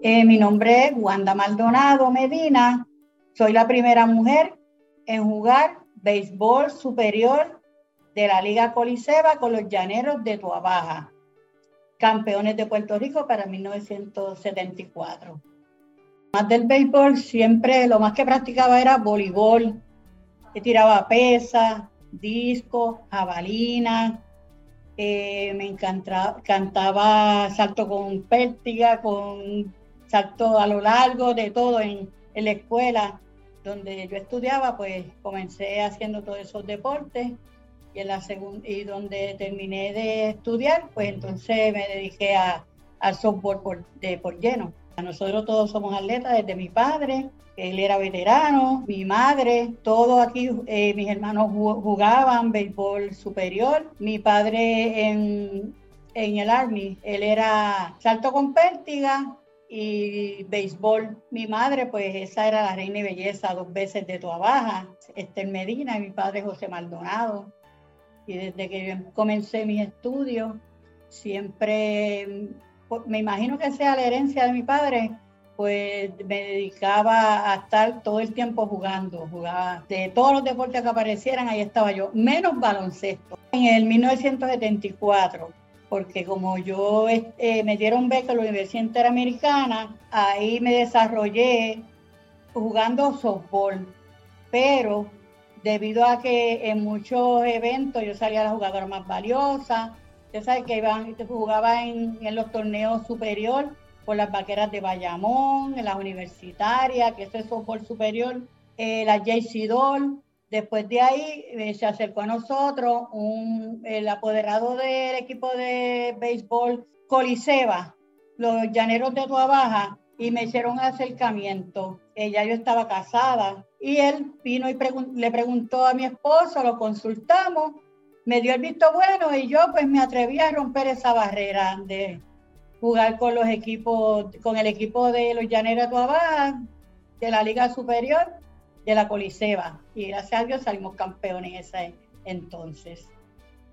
Eh, mi nombre es Wanda Maldonado Medina. Soy la primera mujer en jugar béisbol superior de la Liga Coliseba con los Llaneros de Tuabaja, campeones de Puerto Rico para 1974. Más del béisbol, siempre lo más que practicaba era voleibol, que tiraba pesas, disco, jabalina, eh, me encantaba, cantaba salto con pértiga, con salto a lo largo de todo en, en la escuela donde yo estudiaba, pues comencé haciendo todos esos deportes y en la y donde terminé de estudiar, pues entonces me dediqué a, al softball por, de, por lleno. Nosotros todos somos atletas, desde mi padre, él era veterano, mi madre, todos aquí, eh, mis hermanos jugaban béisbol superior, mi padre en, en el Army, él era salto con pértiga, y béisbol. Mi madre, pues esa era la reina y belleza dos veces de Toa Baja, Esther Medina y mi padre José Maldonado. Y desde que yo comencé mis estudios, siempre, pues, me imagino que sea la herencia de mi padre, pues me dedicaba a estar todo el tiempo jugando, jugaba de todos los deportes que aparecieran, ahí estaba yo, menos baloncesto. En el 1974 porque como yo eh, me dieron beca en la Universidad Interamericana, ahí me desarrollé jugando softball, pero debido a que en muchos eventos yo salía la jugadora más valiosa, usted sabe que iban, jugaba en, los torneos superior por las vaqueras de Bayamón, en las universitarias, que es softball superior, eh, la JC Doll, Después de ahí eh, se acercó a nosotros el apoderado del equipo de béisbol Coliseba, los llaneros de Baja, y me hicieron acercamiento. Ella yo estaba casada y él vino y le preguntó a mi esposo, lo consultamos, me dio el visto bueno y yo pues me atreví a romper esa barrera de jugar con los equipos, con el equipo de los llaneros de Baja, de la Liga Superior de la Coliseba y gracias a Dios salimos campeones ese entonces.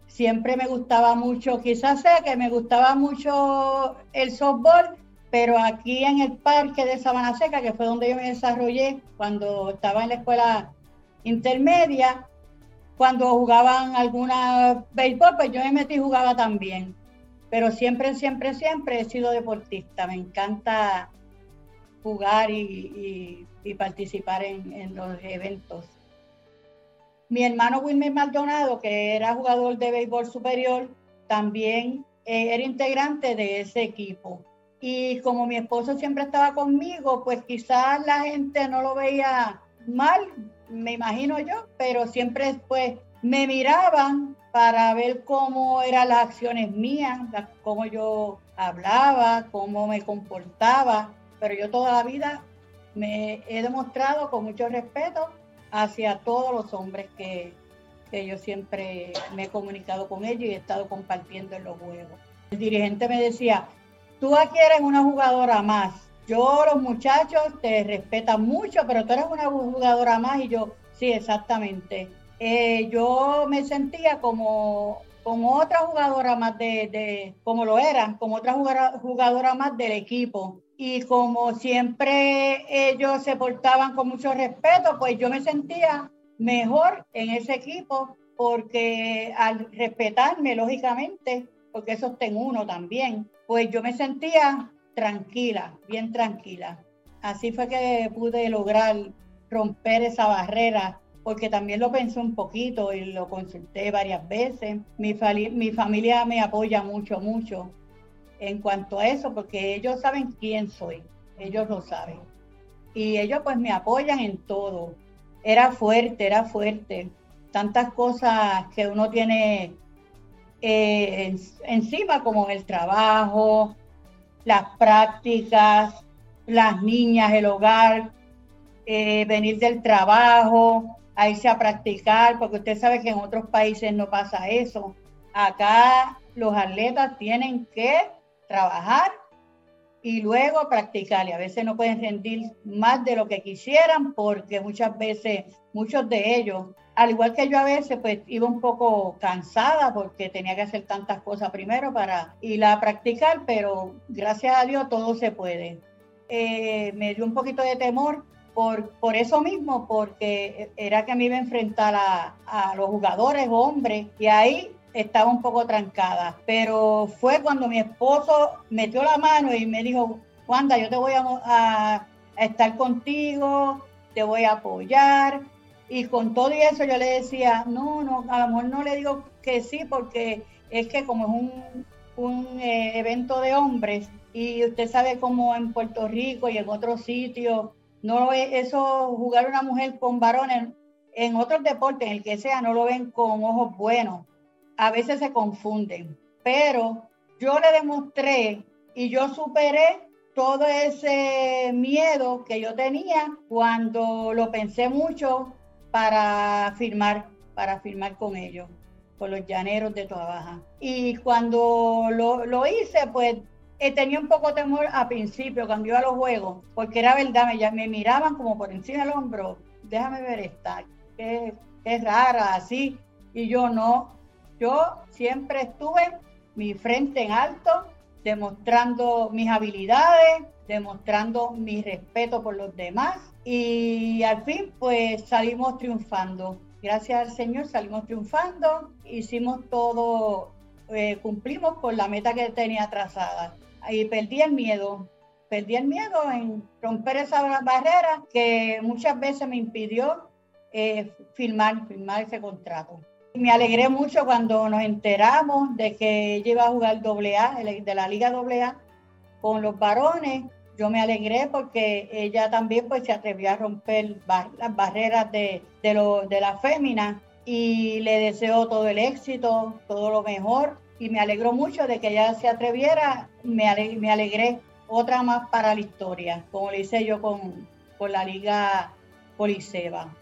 Siempre me gustaba mucho, quizás sea que me gustaba mucho el softball, pero aquí en el parque de Sabana Seca, que fue donde yo me desarrollé cuando estaba en la escuela intermedia, cuando jugaban alguna béisbol, pues yo me metí y jugaba también. Pero siempre, siempre, siempre he sido deportista. Me encanta jugar y participar en, los eventos. Mi hermano Wilmer Maldonado, que era jugador de béisbol superior, también eh, era integrante de ese equipo. Y como mi esposo siempre estaba conmigo, pues quizás la gente no lo veía mal, me imagino yo, pero siempre pues me miraban para ver cómo eran las acciones mías, cómo yo hablaba, cómo me comportaba, pero yo toda la vida me he demostrado con mucho respeto hacia todos los hombres que, yo siempre me he comunicado con ellos y he estado compartiendo en los juegos. El dirigente me decía, tú aquí eres una jugadora más. Yo, los muchachos, te respetan mucho, pero tú eres una jugadora más y yo, sí, exactamente. Eh, yo me sentía como, como otra jugadora más de, de, como lo era, como otra jugadora más del equipo y como siempre ellos se portaban con mucho respeto, pues yo me sentía mejor en ese equipo porque al respetarme, lógicamente, porque eso está en uno también, pues yo me sentía tranquila, bien tranquila. Así fue que pude lograr romper esa barrera, porque también lo pensé un poquito y lo consulté varias veces. Mi, mi familia me apoya mucho, mucho en cuanto a eso, porque ellos saben quién soy, ellos lo saben. Y ellos pues me apoyan en todo. Era fuerte, era fuerte. Tantas cosas que uno tiene eh, encima, como el trabajo, las prácticas, las niñas, el hogar, eh, venir del trabajo, a irse a practicar, porque usted sabe que en otros países no pasa eso. Acá los atletas tienen que trabajar y luego practicar. Y a veces no pueden rendir más de lo que quisieran porque muchas veces, muchos de ellos, al igual que yo a veces, pues iba un poco cansada porque tenía que hacer tantas cosas primero para ir a practicar, pero gracias a Dios todo se puede. eh, me dio un poquito de temor por, por eso mismo, porque era que me iba a enfrentar a, a los jugadores hombres y ahí estaba un poco trancada. Pero fue cuando mi esposo metió la mano y me dijo, Wanda, yo te voy a, estar contigo, te voy a apoyar. Y con todo y eso yo le decía, no, no, a lo mejor no le digo que sí, porque es que como es un, un eh, evento de hombres y usted sabe cómo en Puerto Rico y en otros sitios no eso, jugar una mujer con varones en otros deportes, en el que sea, no lo ven con ojos buenos. A veces se confunden. Pero yo le demostré y yo superé todo ese miedo que yo tenía cuando lo pensé mucho para firmar, para firmar con ellos, con los llaneros de Toda Baja. Y cuando lo, lo hice, pues eh, tenía un poco de temor al principio cuando iba a los juegos, porque era verdad, me, me miraban como por encima del hombro, déjame ver esta, que es rara, así, y yo no, yo siempre estuve mi frente en alto, demostrando mis habilidades, demostrando mi respeto por los demás, y al fin pues salimos triunfando. Gracias al Señor salimos triunfando, hicimos todo, eh, cumplimos con la meta que tenía trazada y perdí el miedo, perdí el miedo en romper esa barrera que muchas veces me impidió eh, firmar, firmar ese contrato. Me alegré mucho cuando nos enteramos de que ella iba a jugar AA, de la Liga AA, con los varones. Yo me alegré porque ella también pues, se atrevió a romper las barreras de, de, de la fémina y le deseo todo el éxito, todo lo mejor y me alegró mucho de que ella se atreviera, me, me alegré otra más para la historia, como le hice yo con, con la Liga Policeba.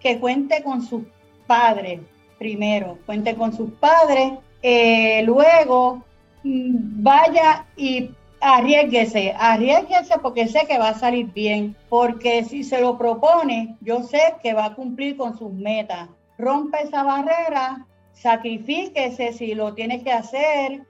Que cuente con sus padres primero, cuente con sus padres, eh, luego mm, vaya y arriesguese, arriesguese porque sé que va a salir bien, porque si se lo propone, yo sé que va a cumplir con sus metas. Rompe esa barrera sacrifíquese si lo tiene que hacer,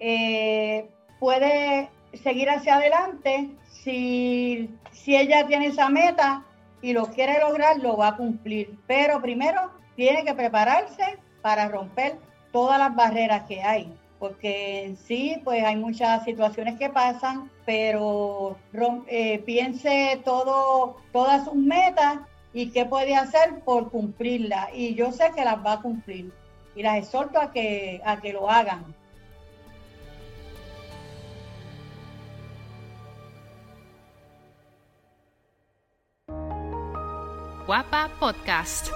eh, puede seguir hacia adelante. Si, si ella tiene esa meta y lo quiere lograr, lo va a cumplir. Pero primero tiene que prepararse para romper todas las barreras que hay. Porque sí, pues hay muchas situaciones que pasan, pero eh, piense todo, todas sus metas y qué puede hacer por cumplirlas. Y yo sé que las va a cumplir y las exhorto a que, a que lo hagan. Guapa Podcast.